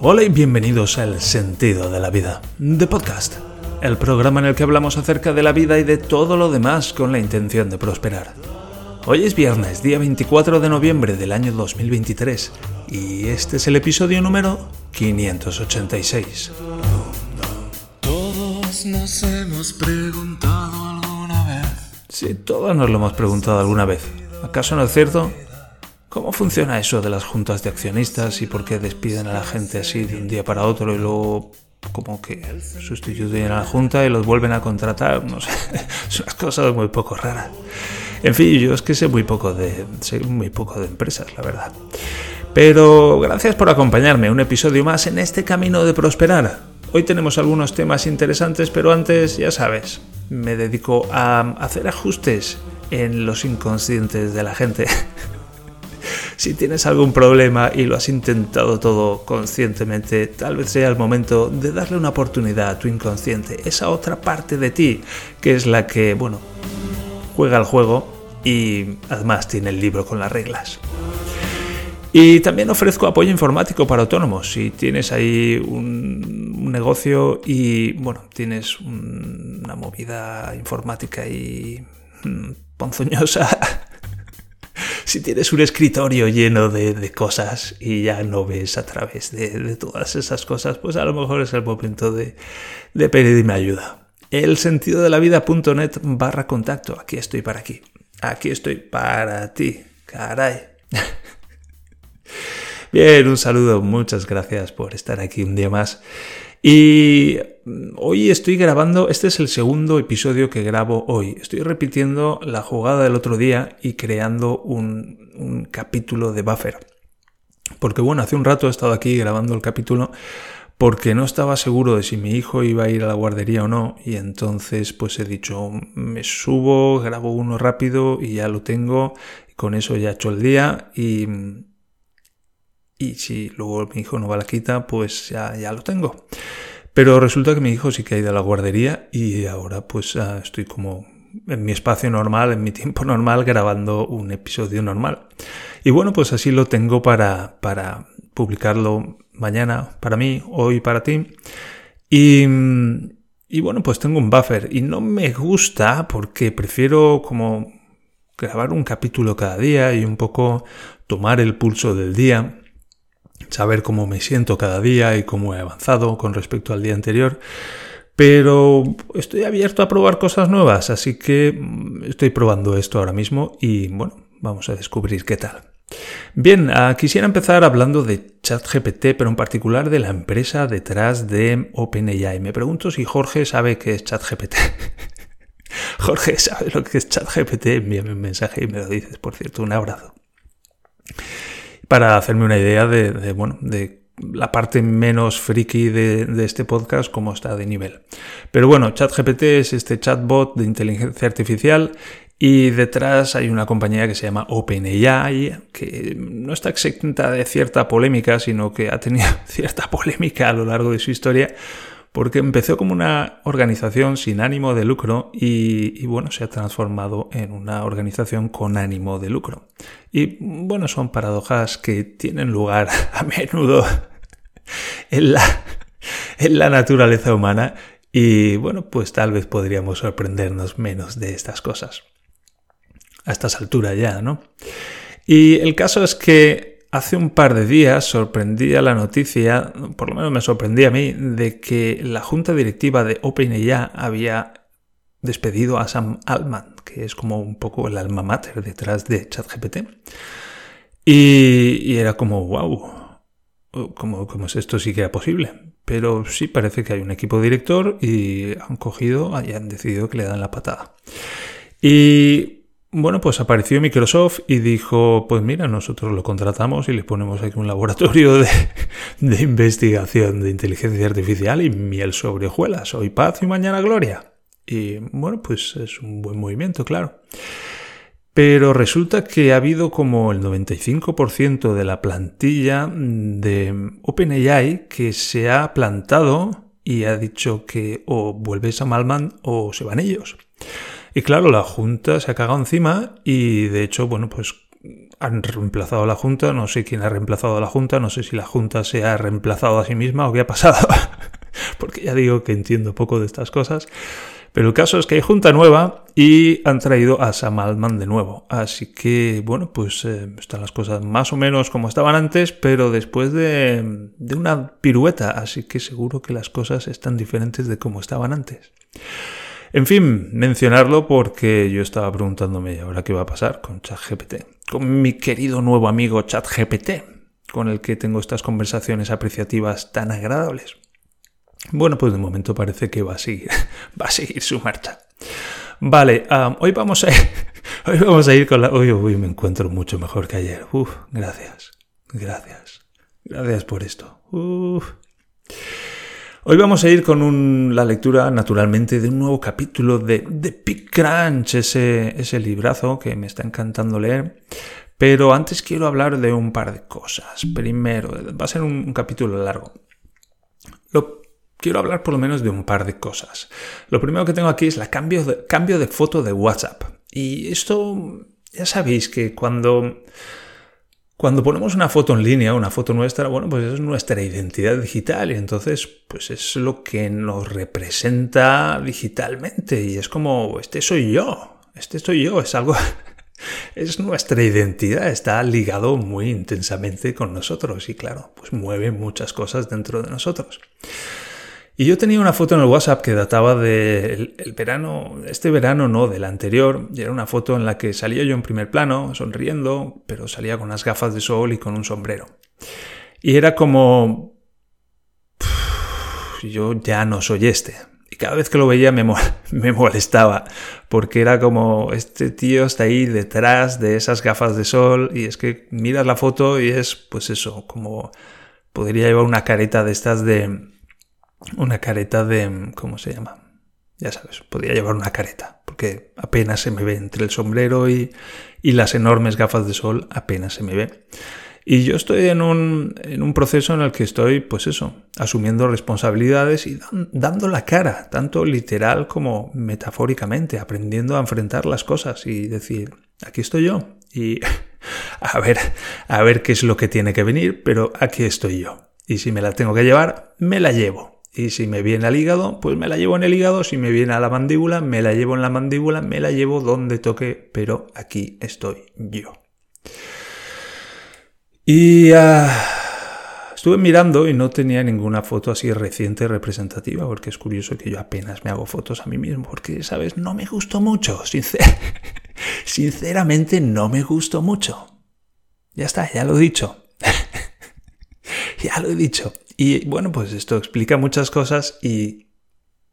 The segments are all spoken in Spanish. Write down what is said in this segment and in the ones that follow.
Hola y bienvenidos al Sentido de la Vida, de podcast, el programa en el que hablamos acerca de la vida y de todo lo demás con la intención de prosperar. Hoy es viernes, día 24 de noviembre del año 2023, y este es el episodio número 586. Todos nos hemos preguntado alguna vez. Sí, todos nos lo hemos preguntado alguna vez. ¿Acaso no es cierto? ¿Cómo funciona eso de las juntas de accionistas y por qué despiden a la gente así de un día para otro y luego como que sustituyen a la junta y los vuelven a contratar? No sé, son cosas muy poco raras. En fin, yo es que sé muy poco de, sé muy poco de empresas, la verdad. Pero gracias por acompañarme un episodio más en este camino de prosperar. Hoy tenemos algunos temas interesantes, pero antes, ya sabes, me dedico a hacer ajustes en los inconscientes de la gente. Si tienes algún problema y lo has intentado todo conscientemente, tal vez sea el momento de darle una oportunidad a tu inconsciente, esa otra parte de ti, que es la que, bueno, juega el juego y además tiene el libro con las reglas. Y también ofrezco apoyo informático para autónomos. Si tienes ahí un, negocio y, bueno, tienes una movida informática y mm, ponzoñosa, si tienes un escritorio lleno de, cosas y ya no ves a través de, todas esas cosas, pues a lo mejor es el momento de, de pedirme ayuda. El sentido de la vida.net barra contacto. Aquí estoy para aquí. Aquí estoy para ti. Caray. Bien, un saludo. Muchas gracias por estar aquí un día más. Y hoy estoy grabando, este es el segundo episodio que grabo hoy. Estoy repitiendo la jugada del otro día y creando un, capítulo de buffer. Porque bueno, hace un rato he estado aquí grabando el capítulo porque no estaba seguro de si mi hijo iba a ir a la guardería o no y entonces pues he dicho me subo, grabo uno rápido y ya lo tengo, con eso ya he hecho el día y, y si luego mi hijo no va a la quita pues ya, ya lo tengo. Pero resulta que mi hijo sí que ha ido a la guardería y ahora pues ah, estoy como en mi espacio normal, en mi tiempo normal, grabando un episodio normal. Y bueno, pues así lo tengo para, para publicarlo mañana para mí, hoy para ti. Y, y bueno, pues tengo un buffer y no me gusta porque prefiero como grabar un capítulo cada día y un poco tomar el pulso del día saber cómo me siento cada día y cómo he avanzado con respecto al día anterior. Pero estoy abierto a probar cosas nuevas, así que mm, estoy probando esto ahora mismo y bueno, vamos a descubrir qué tal. Bien, ah, quisiera empezar hablando de ChatGPT, pero en particular de la empresa detrás de OpenAI. Me pregunto si Jorge sabe qué es ChatGPT. Jorge, ¿sabe lo que es ChatGPT? Envíame un mensaje y me lo dices, por cierto, un abrazo para hacerme una idea de, bueno, de la parte menos friki de, este podcast, como está de nivel. Pero bueno, ChatGPT es este chatbot de inteligencia artificial y detrás hay una compañía que se llama OpenAI, que no está exenta de cierta polémica, sino que ha tenido cierta polémica a lo largo de su historia porque empezó como una organización sin ánimo de lucro y, bueno, se ha transformado en una organización con ánimo de lucro. Y bueno, son paradojas que tienen lugar a menudo en la, en la naturaleza humana y bueno, pues tal vez podríamos sorprendernos menos de estas cosas. A estas alturas ya, ¿no? Y el caso es que Hace un par de días sorprendía la noticia, por lo menos me sorprendía a mí, de que la junta directiva de OpenAI había despedido a Sam Altman, que es como un poco el alma mater detrás de ChatGPT. Y, era como, wow, ¿cómo, ¿cómo, es esto? Sí que era posible. Pero sí parece que hay un equipo director y han cogido y han decidido que le dan la patada. Y bueno, pues apareció Microsoft y dijo, pues mira, nosotros lo contratamos y le ponemos aquí un laboratorio de, investigación de inteligencia artificial y miel sobre hojuelas, hoy paz y mañana gloria. Y bueno, pues es un buen movimiento, claro. Pero resulta que ha habido como el 95% de la plantilla de OpenAI que se ha plantado y ha dicho que o vuelves a Malman o se van ellos. Y claro, la Junta se ha cagado encima y de hecho, bueno, pues han reemplazado a la Junta, no sé quién ha reemplazado a la Junta, no sé si la Junta se ha reemplazado a sí misma o qué ha pasado, porque ya digo que entiendo poco de estas cosas. Pero el caso es que hay junta nueva y han traído a Sam Altman de nuevo. Así que, bueno, pues eh, están las cosas más o menos como estaban antes, pero después de, de una pirueta. Así que seguro que las cosas están diferentes de como estaban antes. En fin, mencionarlo porque yo estaba preguntándome ahora qué va a pasar con ChatGPT. Con mi querido nuevo amigo ChatGPT, con el que tengo estas conversaciones apreciativas tan agradables. Bueno, pues de momento parece que va a seguir, va a seguir su marcha. Vale, hoy vamos a ir, hoy vamos a ir con la. Hoy, hoy me encuentro mucho mejor que ayer. Uf, gracias, gracias, gracias por esto. Uf. Hoy vamos a ir con la lectura, naturalmente, de un nuevo capítulo de The Big Crunch, ese, ese librazo que me está encantando leer. Pero antes quiero hablar de un par de cosas. Primero, va a ser un, capítulo largo. Quiero hablar por lo menos de un par de cosas. Lo primero que tengo aquí es la cambio cambio de foto de WhatsApp. Y esto, ya sabéis que cuando, cuando ponemos una foto en línea, una foto nuestra, bueno, pues es nuestra identidad digital y entonces, pues es lo que nos representa digitalmente y es como, este soy yo, este soy yo, es algo, es nuestra identidad, está ligado muy intensamente con nosotros y claro, pues mueve muchas cosas dentro de nosotros. Y yo tenía una foto en el WhatsApp que databa del el verano, este verano no, del anterior, y era una foto en la que salía yo en primer plano, sonriendo, pero salía con unas gafas de sol y con un sombrero. Y era como... yo ya no soy este. Y cada vez que lo veía me, me molestaba, porque era como, este tío está ahí detrás de esas gafas de sol, y es que miras la foto y es, pues eso, como podría llevar una careta de estas de una careta de... ¿cómo se llama? Ya sabes, podría llevar una careta, porque apenas se me ve entre el sombrero y, y las enormes gafas de sol, apenas se me ve. Y yo estoy en un, en un, proceso en el que estoy, pues eso, asumiendo responsabilidades y dando la cara, tanto literal como metafóricamente, aprendiendo a enfrentar las cosas y decir, aquí estoy yo y a ver, a ver qué es lo que tiene que venir, pero aquí estoy yo. Y si me la tengo que llevar, me la llevo. Y si me viene al hígado, pues me la llevo en el hígado. Si me viene a la mandíbula, me la llevo en la mandíbula, me la llevo donde toque, pero aquí estoy yo. Y uh, estuve mirando y no tenía ninguna foto así reciente representativa, porque es curioso que yo apenas me hago fotos a mí mismo, porque, ¿sabes? No me gustó mucho. Sincer Sinceramente, no me gustó mucho. Ya está, ya lo he dicho. ya lo he dicho. Y bueno, pues esto explica muchas cosas y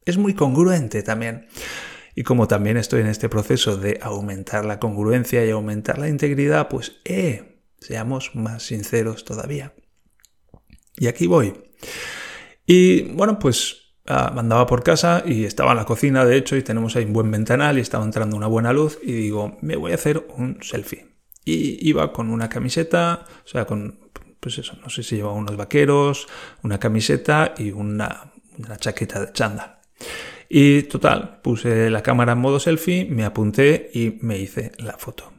es muy congruente también. Y como también estoy en este proceso de aumentar la congruencia y aumentar la integridad, pues eh, seamos más sinceros todavía. Y aquí voy. Y bueno, pues ah, andaba por casa y estaba en la cocina, de hecho, y tenemos ahí un buen ventanal y estaba entrando una buena luz y digo, me voy a hacer un selfie. Y iba con una camiseta, o sea, con pues eso, no sé si llevaba unos vaqueros, una camiseta y una, chaqueta de chándal. Y total, puse la cámara en modo selfie, me apunté y me hice la foto.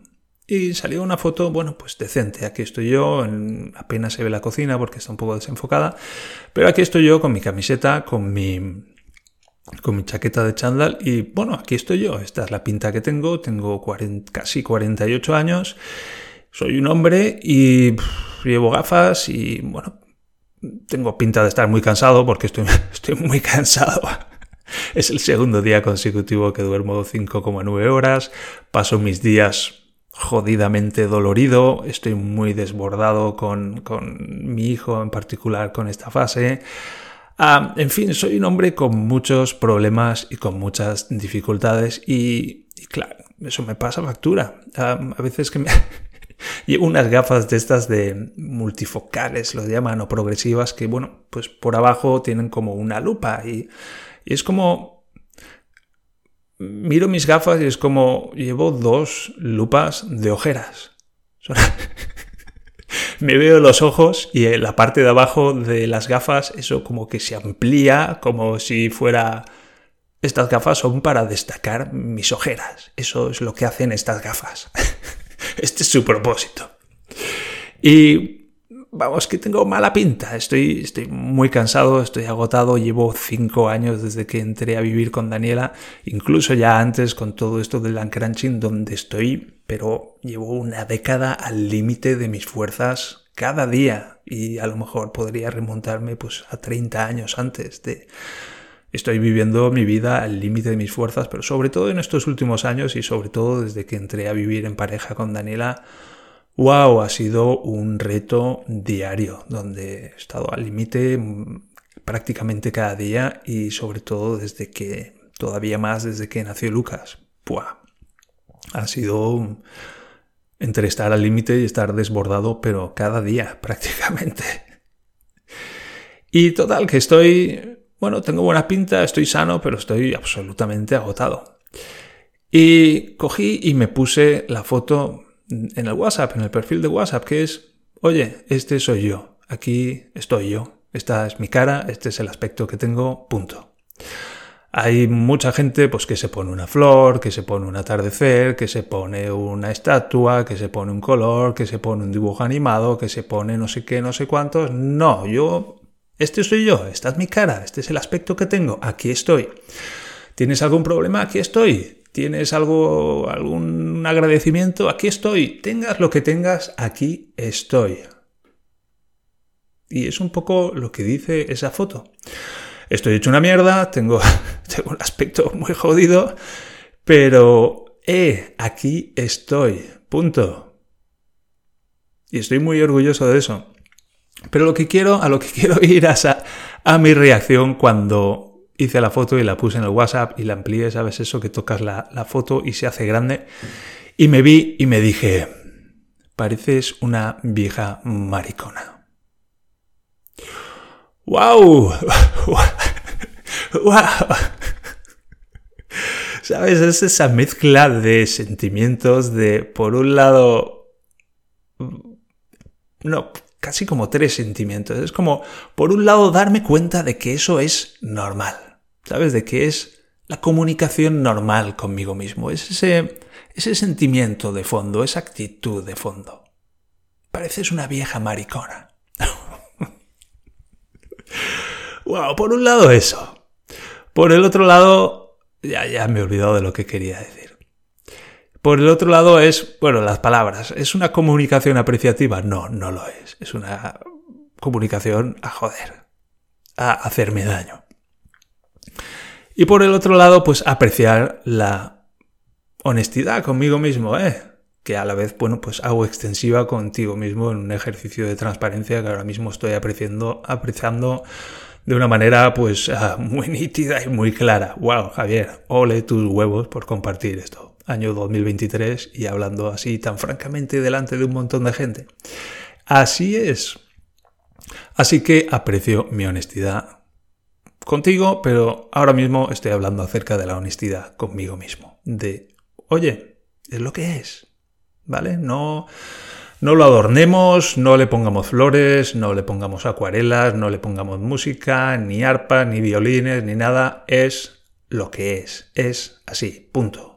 Y salió una foto, bueno, pues decente. Aquí estoy yo, apenas se ve la cocina porque está un poco desenfocada, pero aquí estoy yo con mi camiseta, con mi, con mi chaqueta de chándal y bueno, aquí estoy yo. Esta es la pinta que tengo, tengo casi 48 años, soy un hombre y llevo gafas y bueno, tengo pinta de estar muy cansado porque estoy, estoy muy cansado. Es el segundo día consecutivo que duermo 5,9 horas, paso mis días jodidamente dolorido, estoy muy desbordado con, con mi hijo en particular con esta fase. Ah, en fin, soy un hombre con muchos problemas y con muchas dificultades y, claro, eso me pasa factura. Ah, a veces que me, Llevo unas gafas de estas de multifocales, lo llaman, o progresivas, que bueno, pues por abajo tienen como una lupa y, es como... Miro mis gafas y es como llevo dos lupas de ojeras. Me veo los ojos y en la parte de abajo de las gafas eso como que se amplía como si fuera... Estas gafas son para destacar mis ojeras. Eso es lo que hacen estas gafas. Este es su propósito. Y vamos, que tengo mala pinta. Estoy, estoy muy cansado, estoy agotado. Llevo cinco años desde que entré a vivir con Daniela, incluso ya antes con todo esto del uncrunching, donde estoy, pero llevo una década al límite de mis fuerzas cada día. Y a lo mejor podría remontarme pues a 30 años antes de Estoy viviendo mi vida al límite de mis fuerzas, pero sobre todo en estos últimos años y sobre todo desde que entré a vivir en pareja con Daniela, wow, ha sido un reto diario, donde he estado al límite prácticamente cada día y sobre todo desde que, todavía más desde que nació Lucas. Buah, ha sido entre estar al límite y estar desbordado, pero cada día prácticamente. Y total, que estoy bueno, tengo buena pinta, estoy sano, pero estoy absolutamente agotado. Y cogí y me puse la foto en el WhatsApp, en el perfil de WhatsApp, que es, oye, este soy yo, aquí estoy yo, esta es mi cara, este es el aspecto que tengo, punto. Hay mucha gente pues que se pone una flor, que se pone un atardecer, que se pone una estatua, que se pone un color, que se pone un dibujo animado, que se pone no sé qué, no sé cuántos. No, yo este soy yo, esta es mi cara, este es el aspecto que tengo, aquí estoy. ¿Tienes algún problema? Aquí estoy. ¿Tienes algo, algún agradecimiento? Aquí estoy. Tengas lo que tengas, aquí estoy. Y es un poco lo que dice esa foto. Estoy hecho una mierda, tengo, tengo un aspecto muy jodido, pero, eh, aquí estoy. Punto. Y estoy muy orgulloso de eso. Pero lo que quiero, a lo que quiero ir es a, mi reacción cuando hice la foto y la puse en el WhatsApp y la amplié, ¿sabes? Eso que tocas la, la foto y se hace grande. Y me vi y me dije, pareces una vieja maricona. ¡Wow! ¡Wow! ¿Sabes? Es esa mezcla de sentimientos de, por un lado, no, casi como tres sentimientos. Es como, por un lado, darme cuenta de que eso es normal, ¿sabes? De que es la comunicación normal conmigo mismo. Es ese, ese sentimiento de fondo, esa actitud de fondo. Pareces una vieja maricona. wow, por un lado eso. Por el otro lado, ya, ya me he olvidado de lo que quería decir. Por el otro lado es, bueno, las palabras. ¿Es una comunicación apreciativa? No, no lo es. Es una comunicación a joder, a hacerme daño. Y por el otro lado, pues apreciar la honestidad conmigo mismo, ¿eh? Que a la vez, bueno, pues hago extensiva contigo mismo en un ejercicio de transparencia que ahora mismo estoy apreciando, apreciando de una manera, pues, muy nítida y muy clara. ¡Wow, Javier! Ole tus huevos por compartir esto año 2023 y hablando así tan francamente delante de un montón de gente. Así es. Así que aprecio mi honestidad contigo, pero ahora mismo estoy hablando acerca de la honestidad conmigo mismo. De, oye, es lo que es. ¿Vale? No, no lo adornemos, no le pongamos flores, no le pongamos acuarelas, no le pongamos música, ni arpa, ni violines, ni nada. Es lo que es. Es así. Punto.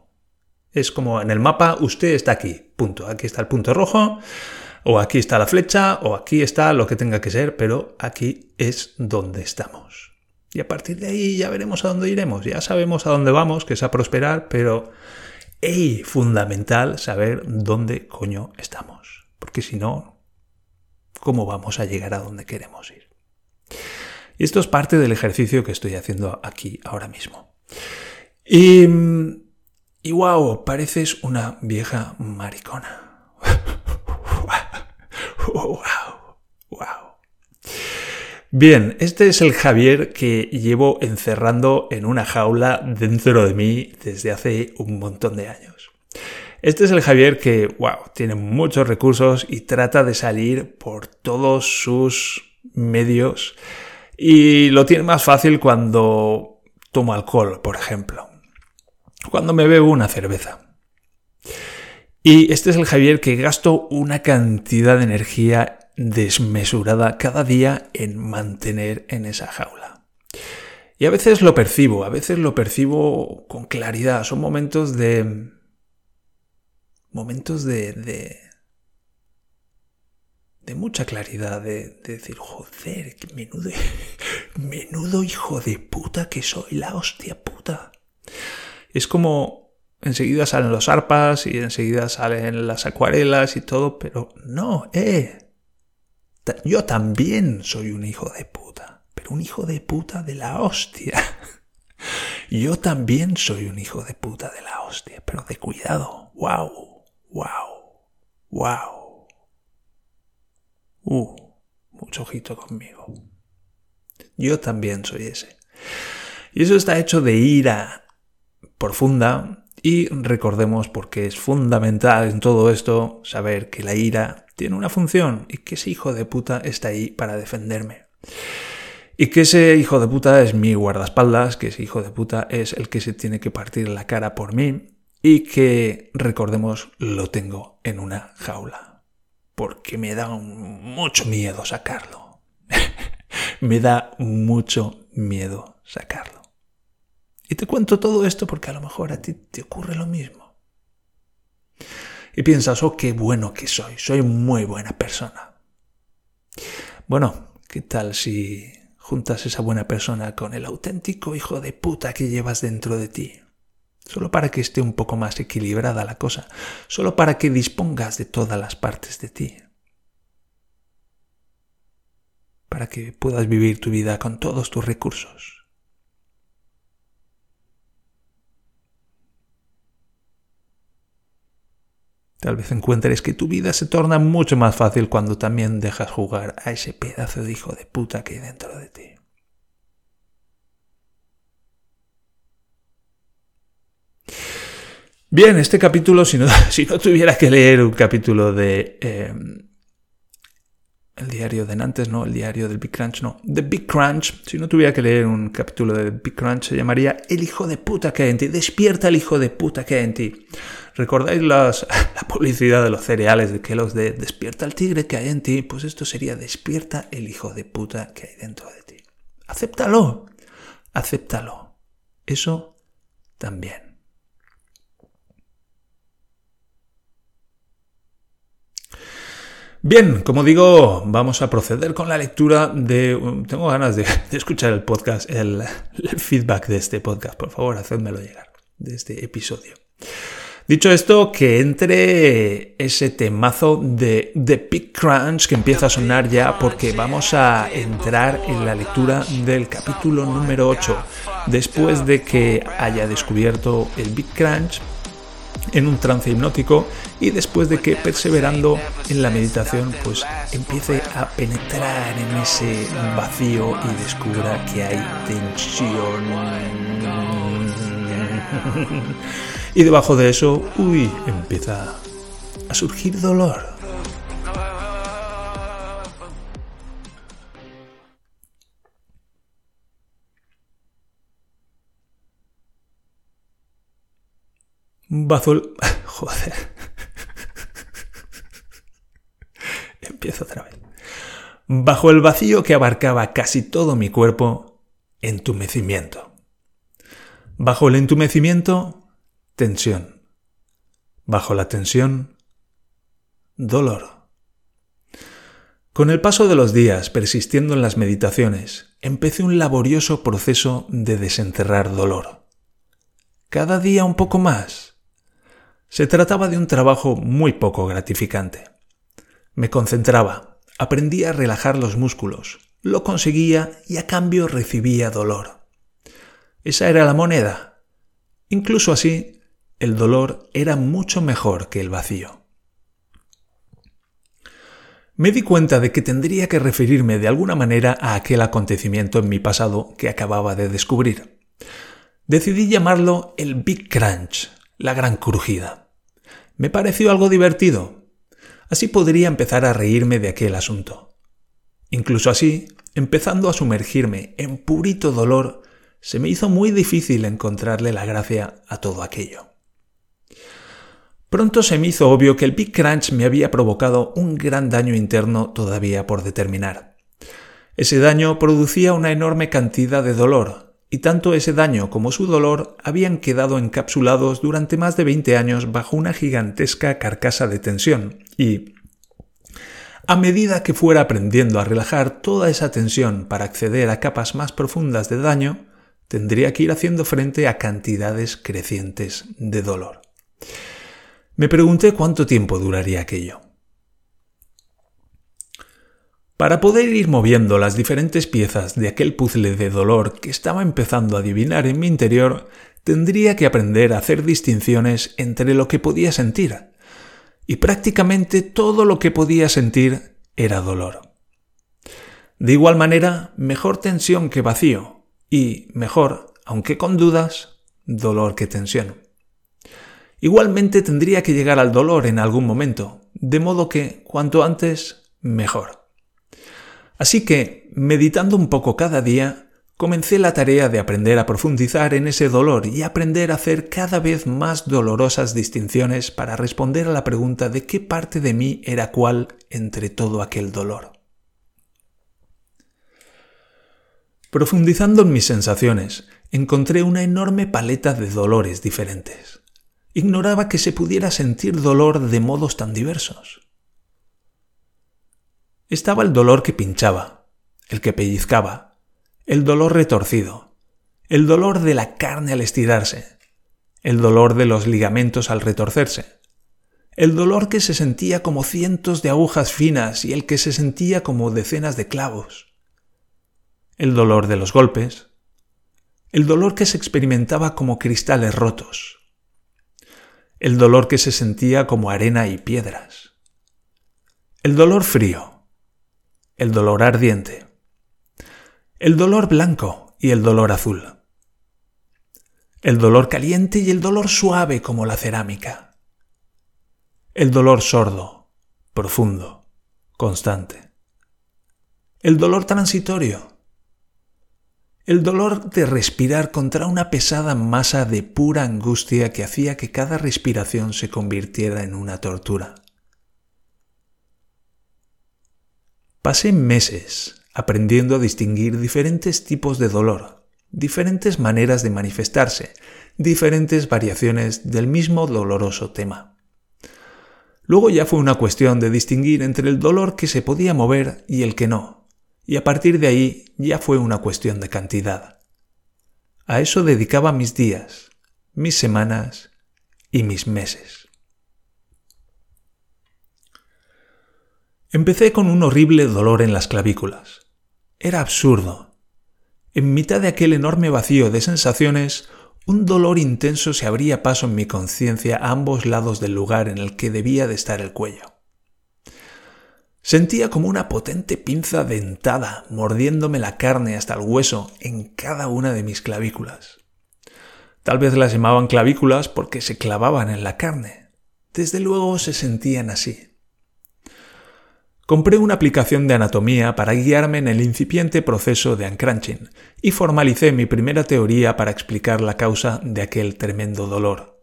Es como en el mapa, usted está aquí, punto. Aquí está el punto rojo, o aquí está la flecha, o aquí está lo que tenga que ser, pero aquí es donde estamos. Y a partir de ahí ya veremos a dónde iremos. Ya sabemos a dónde vamos, que es a prosperar, pero ¡ey! Fundamental saber dónde coño estamos. Porque si no, ¿cómo vamos a llegar a donde queremos ir? Y esto es parte del ejercicio que estoy haciendo aquí ahora mismo. Y mm, y wow, pareces una vieja maricona. wow, wow. Bien, este es el Javier que llevo encerrando en una jaula dentro de mí desde hace un montón de años. Este es el Javier que, wow, tiene muchos recursos y trata de salir por todos sus medios y lo tiene más fácil cuando toma alcohol, por ejemplo cuando me bebo una cerveza. Y este es el Javier que gasto una cantidad de energía desmesurada cada día en mantener en esa jaula. Y a veces lo percibo, a veces lo percibo con claridad. Son momentos de... momentos de... de, de mucha claridad, de, de decir, joder, qué menudo, menudo hijo de puta que soy, la hostia puta. Es como enseguida salen los arpas y enseguida salen las acuarelas y todo, pero no, eh. Yo también soy un hijo de puta, pero un hijo de puta de la hostia. Yo también soy un hijo de puta de la hostia, pero de cuidado. Wow, wow, wow. Uh, mucho ojito conmigo. Yo también soy ese. Y eso está hecho de ira profunda y recordemos porque es fundamental en todo esto saber que la ira tiene una función y que ese hijo de puta está ahí para defenderme. Y que ese hijo de puta es mi guardaespaldas, que ese hijo de puta es el que se tiene que partir la cara por mí y que, recordemos, lo tengo en una jaula. Porque me da mucho miedo sacarlo. me da mucho miedo sacarlo. Y te cuento todo esto porque a lo mejor a ti te ocurre lo mismo. Y piensas, oh, qué bueno que soy, soy muy buena persona. Bueno, ¿qué tal si juntas esa buena persona con el auténtico hijo de puta que llevas dentro de ti. Solo para que esté un poco más equilibrada la cosa, solo para que dispongas de todas las partes de ti. Para que puedas vivir tu vida con todos tus recursos. Tal vez encuentres que tu vida se torna mucho más fácil cuando también dejas jugar a ese pedazo de hijo de puta que hay dentro de ti. Bien, este capítulo, si no, si no tuviera que leer un capítulo de... Em, el diario de Nantes, no, el diario del Big Crunch, no, The Big Crunch, si no tuviera que leer un capítulo de Big Crunch, se llamaría El hijo de puta que hay en ti, despierta el hijo de puta que hay en ti. ¿Recordáis la publicidad de los cereales de Kellogg's de despierta el tigre que hay en ti? Pues esto sería despierta el hijo de puta que hay dentro de ti. Acéptalo, acéptalo. Eso también. Bien, como digo, vamos a proceder con la lectura de... Tengo ganas de, escuchar el podcast, el, feedback de este podcast. Por favor, hacedmelo llegar, de este episodio. Dicho esto, que entre ese temazo de The Big Crunch que empieza a sonar ya porque vamos a entrar en la lectura del capítulo número 8. Después de que haya descubierto el Big Crunch, en un trance hipnótico y después de que perseverando en la meditación pues empiece a penetrar en ese vacío y descubra que hay tensión. y debajo de eso, uy, empieza a surgir dolor. Bajo el... Joder. Empiezo otra vez. Bajo el vacío que abarcaba casi todo mi cuerpo, entumecimiento. Bajo el entumecimiento, tensión. Bajo la tensión, dolor. Con el paso de los días, persistiendo en las meditaciones, empecé un laborioso proceso de desenterrar dolor. Cada día un poco más, se trataba de un trabajo muy poco gratificante. Me concentraba, aprendía a relajar los músculos, lo conseguía y a cambio recibía dolor. Esa era la moneda. Incluso así, el dolor era mucho mejor que el vacío. Me di cuenta de que tendría que referirme de alguna manera a aquel acontecimiento en mi pasado que acababa de descubrir. Decidí llamarlo el Big Crunch, la gran crujida. Me pareció algo divertido. Así podría empezar a reírme de aquel asunto. Incluso así, empezando a sumergirme en purito dolor, se me hizo muy difícil encontrarle la gracia a todo aquello. Pronto se me hizo obvio que el Big Crunch me había provocado un gran daño interno todavía por determinar. Ese daño producía una enorme cantidad de dolor, y tanto ese daño como su dolor habían quedado encapsulados durante más de 20 años bajo una gigantesca carcasa de tensión, y A medida que fuera aprendiendo a relajar toda esa tensión para acceder a capas más profundas de daño, tendría que ir haciendo frente a cantidades crecientes de dolor. Me pregunté cuánto tiempo duraría aquello. Para poder ir moviendo las diferentes piezas de aquel puzzle de dolor que estaba empezando a adivinar en mi interior, tendría que aprender a hacer distinciones entre lo que podía sentir. Y prácticamente todo lo que podía sentir era dolor. De igual manera, mejor tensión que vacío, y mejor, aunque con dudas, dolor que tensión. Igualmente tendría que llegar al dolor en algún momento, de modo que cuanto antes, mejor. Así que, meditando un poco cada día, comencé la tarea de aprender a profundizar en ese dolor y aprender a hacer cada vez más dolorosas distinciones para responder a la pregunta de qué parte de mí era cuál entre todo aquel dolor. Profundizando en mis sensaciones, encontré una enorme paleta de dolores diferentes. Ignoraba que se pudiera sentir dolor de modos tan diversos. Estaba el dolor que pinchaba, el que pellizcaba, el dolor retorcido, el dolor de la carne al estirarse, el dolor de los ligamentos al retorcerse, el dolor que se sentía como cientos de agujas finas y el que se sentía como decenas de clavos, el dolor de los golpes, el dolor que se experimentaba como cristales rotos, el dolor que se sentía como arena y piedras, el dolor frío, el dolor ardiente, el dolor blanco y el dolor azul, el dolor caliente y el dolor suave como la cerámica, el dolor sordo, profundo, constante, el dolor transitorio, el dolor de respirar contra una pesada masa de pura angustia que hacía que cada respiración se convirtiera en una tortura. Pasé meses aprendiendo a distinguir diferentes tipos de dolor, diferentes maneras de manifestarse, diferentes variaciones del mismo doloroso tema. Luego ya fue una cuestión de distinguir entre el dolor que se podía mover y el que no, y a partir de ahí ya fue una cuestión de cantidad. A eso dedicaba mis días, mis semanas y mis meses. Empecé con un horrible dolor en las clavículas. Era absurdo. En mitad de aquel enorme vacío de sensaciones, un dolor intenso se abría paso en mi conciencia a ambos lados del lugar en el que debía de estar el cuello. Sentía como una potente pinza dentada mordiéndome la carne hasta el hueso en cada una de mis clavículas. Tal vez las llamaban clavículas porque se clavaban en la carne. Desde luego se sentían así. Compré una aplicación de anatomía para guiarme en el incipiente proceso de uncrunching y formalicé mi primera teoría para explicar la causa de aquel tremendo dolor.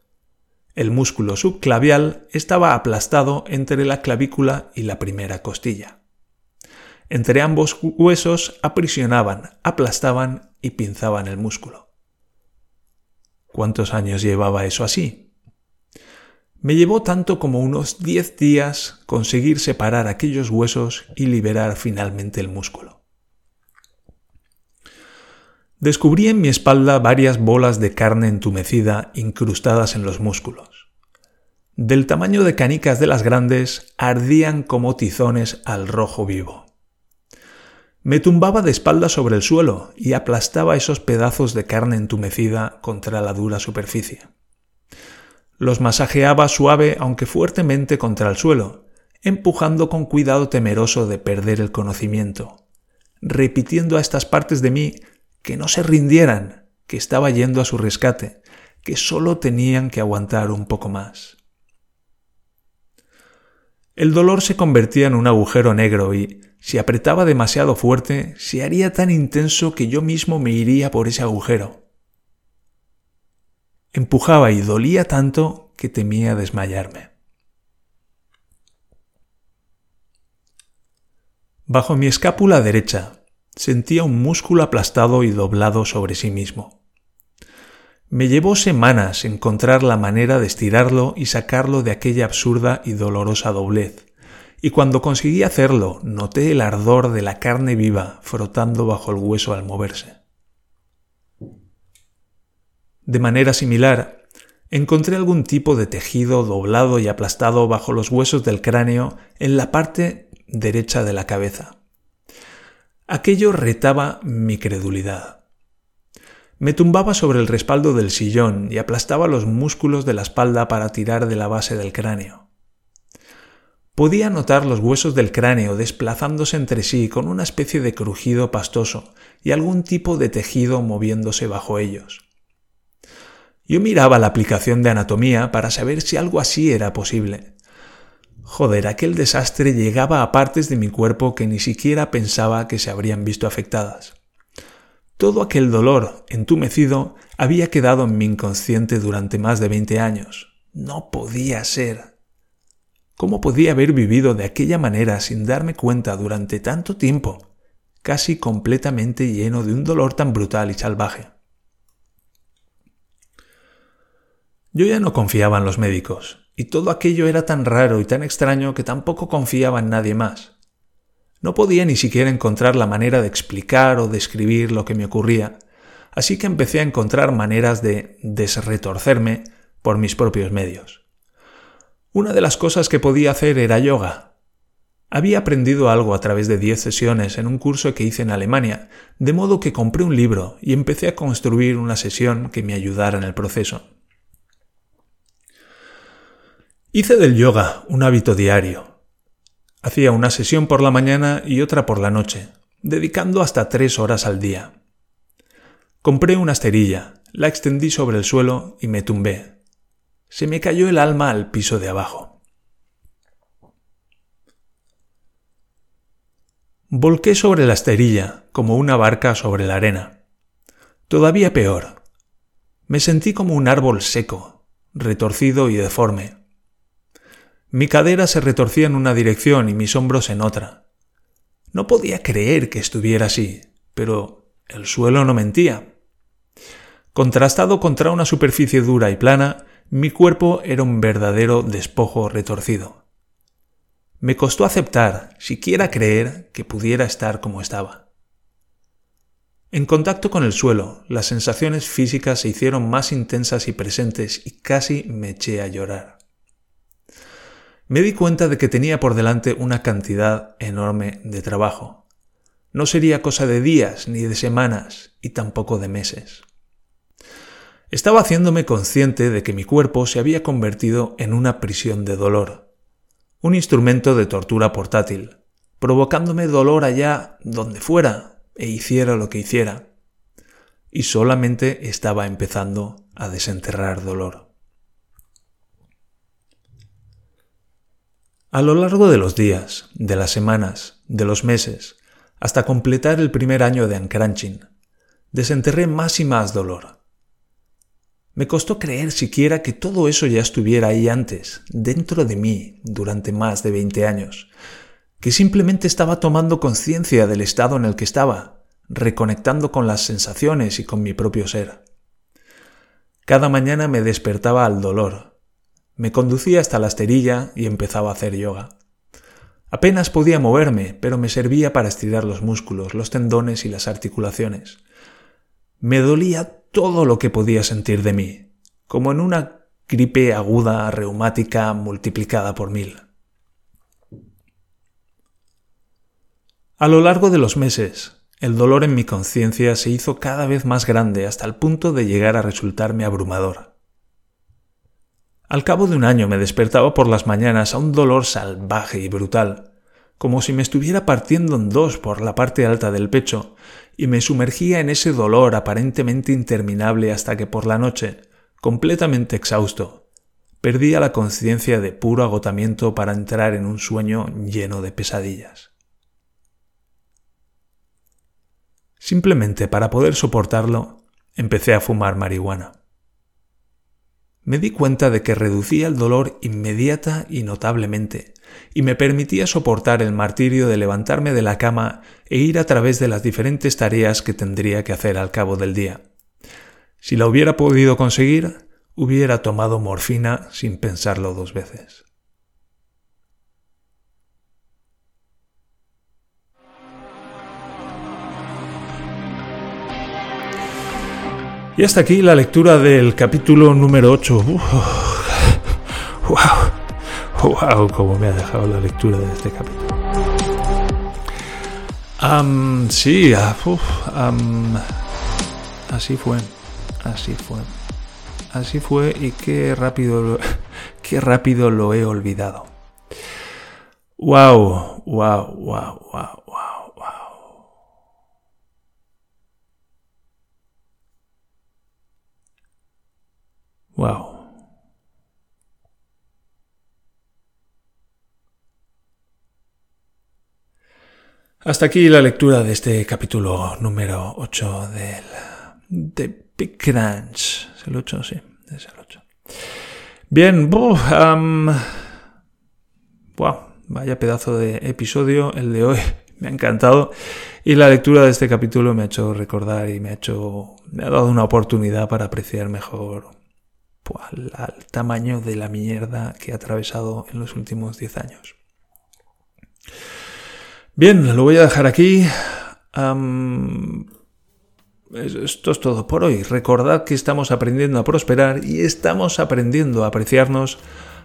El músculo subclavial estaba aplastado entre la clavícula y la primera costilla. Entre ambos huesos aprisionaban, aplastaban y pinzaban el músculo. ¿Cuántos años llevaba eso así? Me llevó tanto como unos 10 días conseguir separar aquellos huesos y liberar finalmente el músculo. Descubrí en mi espalda varias bolas de carne entumecida incrustadas en los músculos. Del tamaño de canicas de las grandes, ardían como tizones al rojo vivo. Me tumbaba de espalda sobre el suelo y aplastaba esos pedazos de carne entumecida contra la dura superficie. Los masajeaba suave aunque fuertemente contra el suelo, empujando con cuidado temeroso de perder el conocimiento, repitiendo a estas partes de mí que no se rindieran, que estaba yendo a su rescate, que solo tenían que aguantar un poco más. El dolor se convertía en un agujero negro y, si apretaba demasiado fuerte, se haría tan intenso que yo mismo me iría por ese agujero. Empujaba y dolía tanto que temía desmayarme. Bajo mi escápula derecha sentía un músculo aplastado y doblado sobre sí mismo. Me llevó semanas encontrar la manera de estirarlo y sacarlo de aquella absurda y dolorosa doblez, y cuando conseguí hacerlo noté el ardor de la carne viva frotando bajo el hueso al moverse. De manera similar, encontré algún tipo de tejido doblado y aplastado bajo los huesos del cráneo en la parte derecha de la cabeza. Aquello retaba mi credulidad. Me tumbaba sobre el respaldo del sillón y aplastaba los músculos de la espalda para tirar de la base del cráneo. Podía notar los huesos del cráneo desplazándose entre sí con una especie de crujido pastoso y algún tipo de tejido moviéndose bajo ellos. Yo miraba la aplicación de anatomía para saber si algo así era posible. Joder, aquel desastre llegaba a partes de mi cuerpo que ni siquiera pensaba que se habrían visto afectadas. Todo aquel dolor entumecido había quedado en mi inconsciente durante más de veinte años. No podía ser. ¿Cómo podía haber vivido de aquella manera sin darme cuenta durante tanto tiempo, casi completamente lleno de un dolor tan brutal y salvaje? Yo ya no confiaba en los médicos, y todo aquello era tan raro y tan extraño que tampoco confiaba en nadie más. No podía ni siquiera encontrar la manera de explicar o describir lo que me ocurría, así que empecé a encontrar maneras de desretorcerme por mis propios medios. Una de las cosas que podía hacer era yoga. Había aprendido algo a través de diez sesiones en un curso que hice en Alemania, de modo que compré un libro y empecé a construir una sesión que me ayudara en el proceso. Hice del yoga un hábito diario, Hacía una sesión por la mañana y otra por la noche, dedicando hasta tres horas al día. Compré una esterilla, la extendí sobre el suelo y me tumbé. Se me cayó el alma al piso de abajo. Volqué sobre la esterilla como una barca sobre la arena. Todavía peor. Me sentí como un árbol seco, retorcido y deforme. Mi cadera se retorcía en una dirección y mis hombros en otra. No podía creer que estuviera así, pero el suelo no mentía. Contrastado contra una superficie dura y plana, mi cuerpo era un verdadero despojo retorcido. Me costó aceptar, siquiera creer, que pudiera estar como estaba. En contacto con el suelo, las sensaciones físicas se hicieron más intensas y presentes y casi me eché a llorar me di cuenta de que tenía por delante una cantidad enorme de trabajo. No sería cosa de días ni de semanas y tampoco de meses. Estaba haciéndome consciente de que mi cuerpo se había convertido en una prisión de dolor, un instrumento de tortura portátil, provocándome dolor allá donde fuera e hiciera lo que hiciera. Y solamente estaba empezando a desenterrar dolor. A lo largo de los días, de las semanas, de los meses, hasta completar el primer año de Ancranching, desenterré más y más dolor. Me costó creer siquiera que todo eso ya estuviera ahí antes, dentro de mí, durante más de 20 años, que simplemente estaba tomando conciencia del estado en el que estaba, reconectando con las sensaciones y con mi propio ser. Cada mañana me despertaba al dolor, me conducía hasta la esterilla y empezaba a hacer yoga. Apenas podía moverme, pero me servía para estirar los músculos, los tendones y las articulaciones. Me dolía todo lo que podía sentir de mí, como en una gripe aguda reumática multiplicada por mil. A lo largo de los meses, el dolor en mi conciencia se hizo cada vez más grande hasta el punto de llegar a resultarme abrumador. Al cabo de un año me despertaba por las mañanas a un dolor salvaje y brutal, como si me estuviera partiendo en dos por la parte alta del pecho, y me sumergía en ese dolor aparentemente interminable hasta que por la noche, completamente exhausto, perdía la conciencia de puro agotamiento para entrar en un sueño lleno de pesadillas. Simplemente para poder soportarlo, empecé a fumar marihuana me di cuenta de que reducía el dolor inmediata y notablemente, y me permitía soportar el martirio de levantarme de la cama e ir a través de las diferentes tareas que tendría que hacer al cabo del día. Si la hubiera podido conseguir, hubiera tomado morfina sin pensarlo dos veces. Y hasta aquí la lectura del capítulo número 8. ¡Wow! ¡Wow! Cómo me ha dejado la lectura de este capítulo. Um, sí, um, así fue. Así fue. Así fue y qué rápido, qué rápido lo he olvidado. Wow, wow, wow, wow, Hasta aquí la lectura de este capítulo número 8 del de Big Crunch. ¿Es el 8? Sí, es el 8. Bien, wow, vaya pedazo de episodio el de hoy. Me ha encantado. Y la lectura de este capítulo me ha hecho recordar y me ha hecho. me ha dado una oportunidad para apreciar mejor el tamaño de la mierda que he atravesado en los últimos 10 años. Bien, lo voy a dejar aquí. esto es todo por hoy. Recordad que estamos aprendiendo a prosperar y estamos aprendiendo a apreciarnos,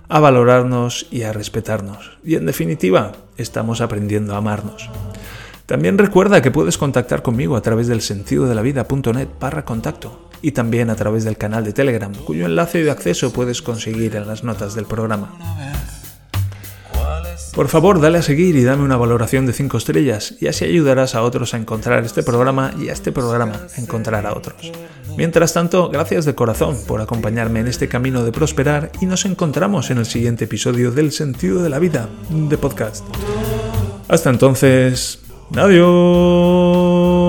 a valorarnos y a respetarnos. Y en definitiva, estamos aprendiendo a amarnos. También recuerda que puedes contactar conmigo a través del sentido de la vida.net barra contacto y también a través del canal de Telegram, cuyo enlace de acceso puedes conseguir en las notas del programa. Por favor, dale a seguir y dame una valoración de 5 estrellas y así ayudarás a otros a encontrar este programa y a este programa a encontrar a otros. Mientras tanto, gracias de corazón por acompañarme en este camino de prosperar y nos encontramos en el siguiente episodio del Sentido de la Vida de podcast. Hasta entonces, adiós.